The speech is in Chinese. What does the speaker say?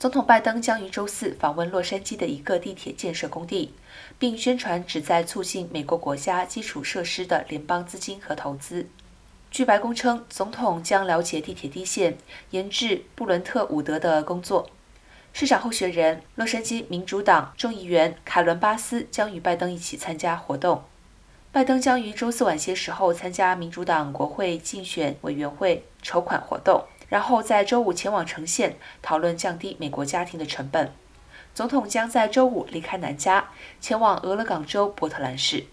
总统拜登将于周四访问洛杉矶的一个地铁建设工地，并宣传旨在促进美国国家基础设施的联邦资金和投资。据白宫称，总统将了解地铁地线研制布伦特伍德的工作。市长候选人、洛杉矶民主党众议员凯伦·巴斯将与拜登一起参加活动。拜登将于周四晚些时候参加民主党国会竞选委员会筹款活动。然后在周五前往城县讨论降低美国家庭的成本。总统将在周五离开南加，前往俄勒冈州波特兰市。